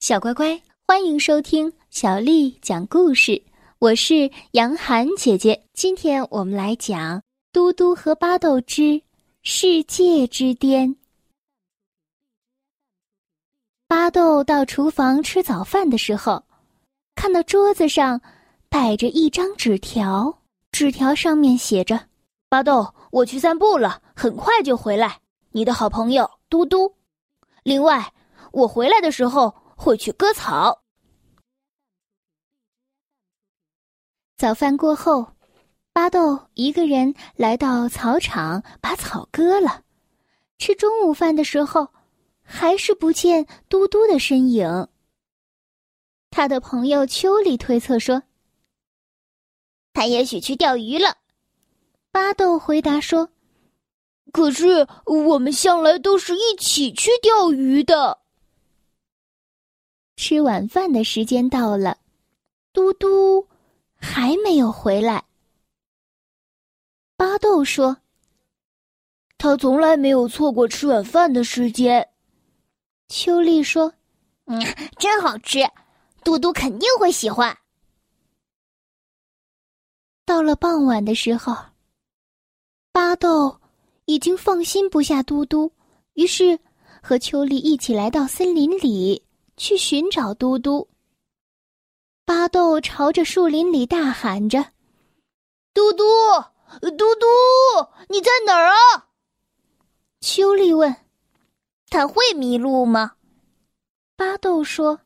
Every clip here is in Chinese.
小乖乖，欢迎收听小丽讲故事。我是杨涵姐姐，今天我们来讲《嘟嘟和巴豆之世界之巅》。巴豆到厨房吃早饭的时候，看到桌子上摆着一张纸条，纸条上面写着：“巴豆，我去散步了，很快就回来。你的好朋友嘟嘟。另外，我回来的时候。”会去割草。早饭过后，巴豆一个人来到草场，把草割了。吃中午饭的时候，还是不见嘟嘟的身影。他的朋友秋里推测说：“他也许去钓鱼了。”巴豆回答说：“可是我们向来都是一起去钓鱼的。”吃晚饭的时间到了，嘟嘟还没有回来。巴豆说：“他从来没有错过吃晚饭的时间。”秋丽说：“嗯，真好吃，嘟嘟肯定会喜欢。”到了傍晚的时候，巴豆已经放心不下嘟嘟，于是和秋丽一起来到森林里。去寻找嘟嘟。巴豆朝着树林里大喊着：“嘟嘟，嘟嘟，你在哪儿啊？”秋丽问：“他会迷路吗？”巴豆说：“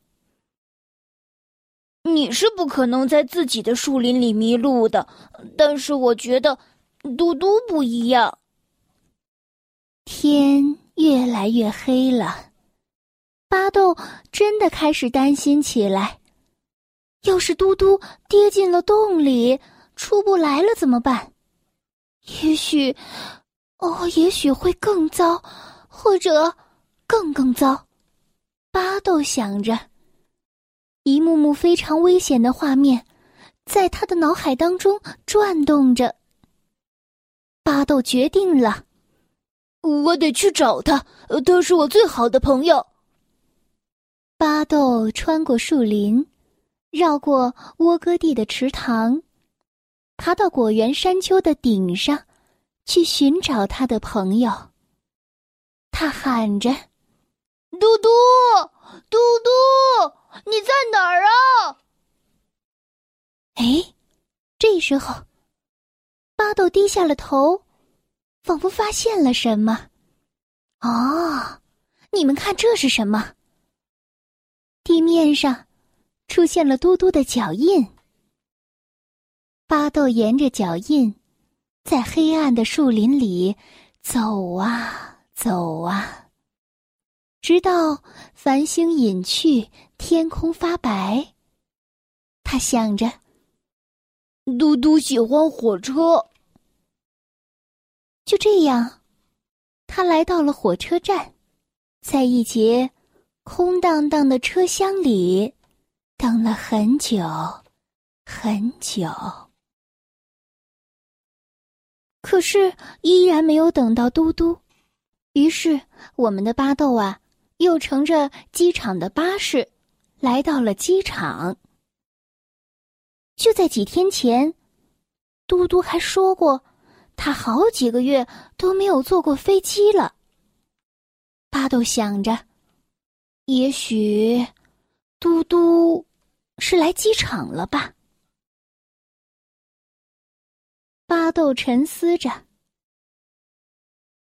你是不可能在自己的树林里迷路的，但是我觉得嘟嘟不一样。”天越来越黑了。巴豆真的开始担心起来，要是嘟嘟跌进了洞里，出不来了怎么办？也许，哦，也许会更糟，或者更更糟。巴豆想着，一幕幕非常危险的画面在他的脑海当中转动着。巴豆决定了，我得去找他，他是我最好的朋友。巴豆穿过树林，绕过窝哥地的池塘，爬到果园山丘的顶上，去寻找他的朋友。他喊着：“嘟嘟，嘟嘟，你在哪儿啊？”哎，这时候，巴豆低下了头，仿佛发现了什么。哦，你们看，这是什么？地面上出现了嘟嘟的脚印。巴豆沿着脚印，在黑暗的树林里走啊走啊，直到繁星隐去，天空发白。他想着，嘟嘟喜欢火车。就这样，他来到了火车站，在一节。空荡荡的车厢里，等了很久，很久。可是依然没有等到嘟嘟，于是我们的巴豆啊，又乘着机场的巴士，来到了机场。就在几天前，嘟嘟还说过，他好几个月都没有坐过飞机了。巴豆想着。也许，嘟嘟是来机场了吧？巴豆沉思着。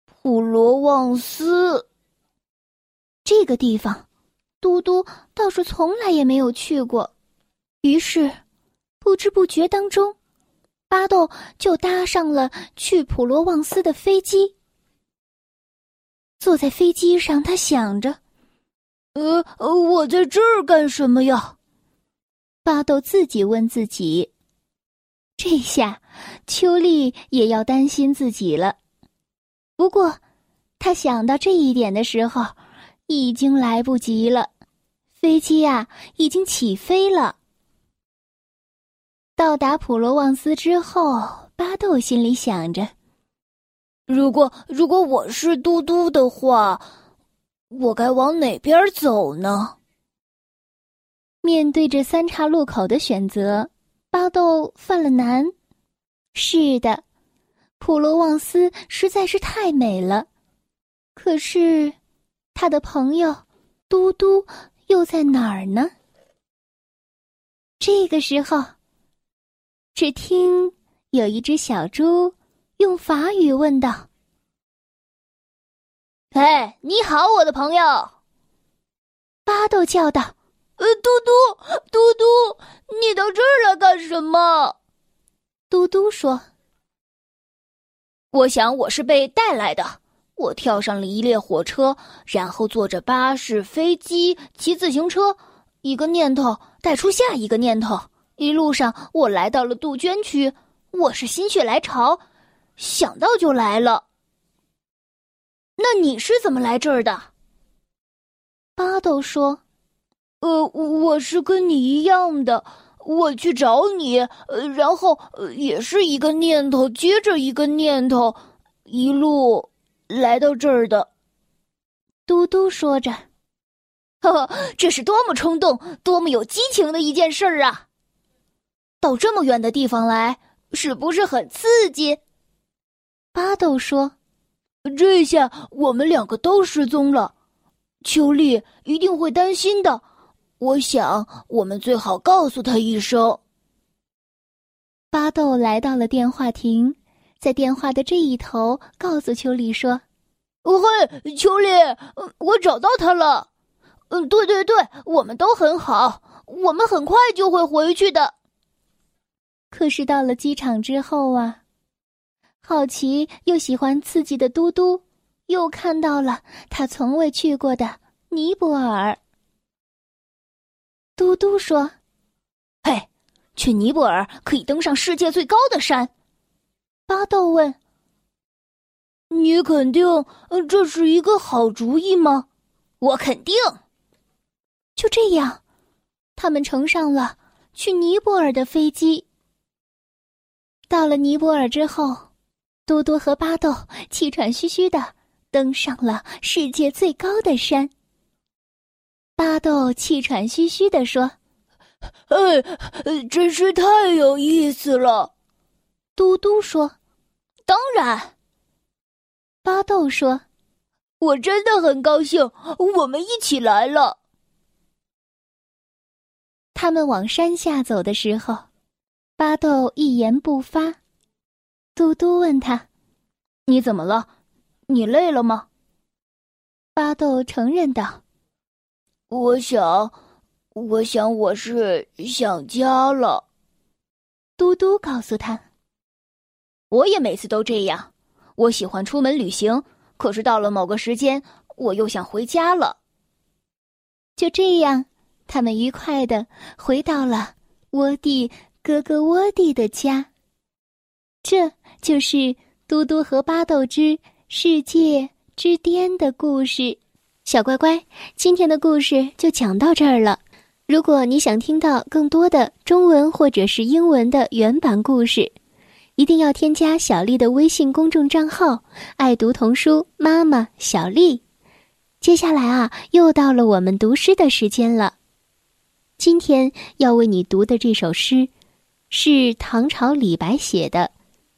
普罗旺斯这个地方，嘟嘟倒是从来也没有去过。于是，不知不觉当中，巴豆就搭上了去普罗旺斯的飞机坐在飞机上，他想着。呃呃，我在这儿干什么呀？巴豆自己问自己。这下，秋丽也要担心自己了。不过，他想到这一点的时候，已经来不及了。飞机啊，已经起飞了。到达普罗旺斯之后，巴豆心里想着：如果如果我是嘟嘟的话。我该往哪边走呢？面对着三岔路口的选择，巴豆犯了难。是的，普罗旺斯实在是太美了。可是，他的朋友嘟嘟又在哪儿呢？这个时候，只听有一只小猪用法语问道：“哎，你好，我的朋友！”巴豆叫道：“呃，嘟嘟，嘟嘟，你到这儿来干什么？”嘟嘟说：“我想我是被带来的。”我跳上了一列火车，然后坐着巴士、飞机、骑自行车，一个念头带出下一个念头。一路上，我来到了杜鹃区。我是心血来潮，想到就来了。那你是怎么来这儿的？巴豆说：“呃，我是跟你一样的，我去找你，呃，然后也是一个念头接着一个念头，一路。”来到这儿的，嘟嘟说着：“呵呵，这是多么冲动、多么有激情的一件事儿啊！到这么远的地方来，是不是很刺激？”巴豆说：“这下我们两个都失踪了，秋丽一定会担心的。我想，我们最好告诉他一声。”巴豆来到了电话亭。在电话的这一头，告诉秋丽说：“哦嘿，秋丽，我找到他了。嗯，对对对，我们都很好，我们很快就会回去的。可是到了机场之后啊，好奇又喜欢刺激的嘟嘟，又看到了他从未去过的尼泊尔。嘟嘟说：‘嘿，去尼泊尔可以登上世界最高的山。’”巴豆问：“你肯定这是一个好主意吗？”“我肯定。”就这样，他们乘上了去尼泊尔的飞机。到了尼泊尔之后，多多和巴豆气喘吁吁的登上了世界最高的山。巴豆气喘吁吁的说：“哎，真是太有意思了。”嘟嘟说：“当然。”巴豆说：“我真的很高兴，我们一起来了。”他们往山下走的时候，巴豆一言不发。嘟嘟问他：“你怎么了？你累了吗？”巴豆承认道：“我想，我想我是想家了。”嘟嘟告诉他。我也每次都这样，我喜欢出门旅行，可是到了某个时间，我又想回家了。就这样，他们愉快的回到了窝地哥哥窝地的家。这就是嘟嘟和巴豆之世界之巅的故事。小乖乖，今天的故事就讲到这儿了。如果你想听到更多的中文或者是英文的原版故事，一定要添加小丽的微信公众账号“爱读童书妈妈小丽”。接下来啊，又到了我们读诗的时间了。今天要为你读的这首诗，是唐朝李白写的《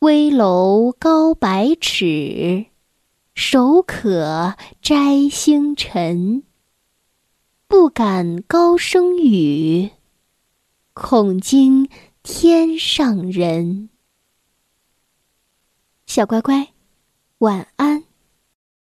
危楼高百尺，手可摘星辰。不敢高声语，恐惊天上人。小乖乖，晚安。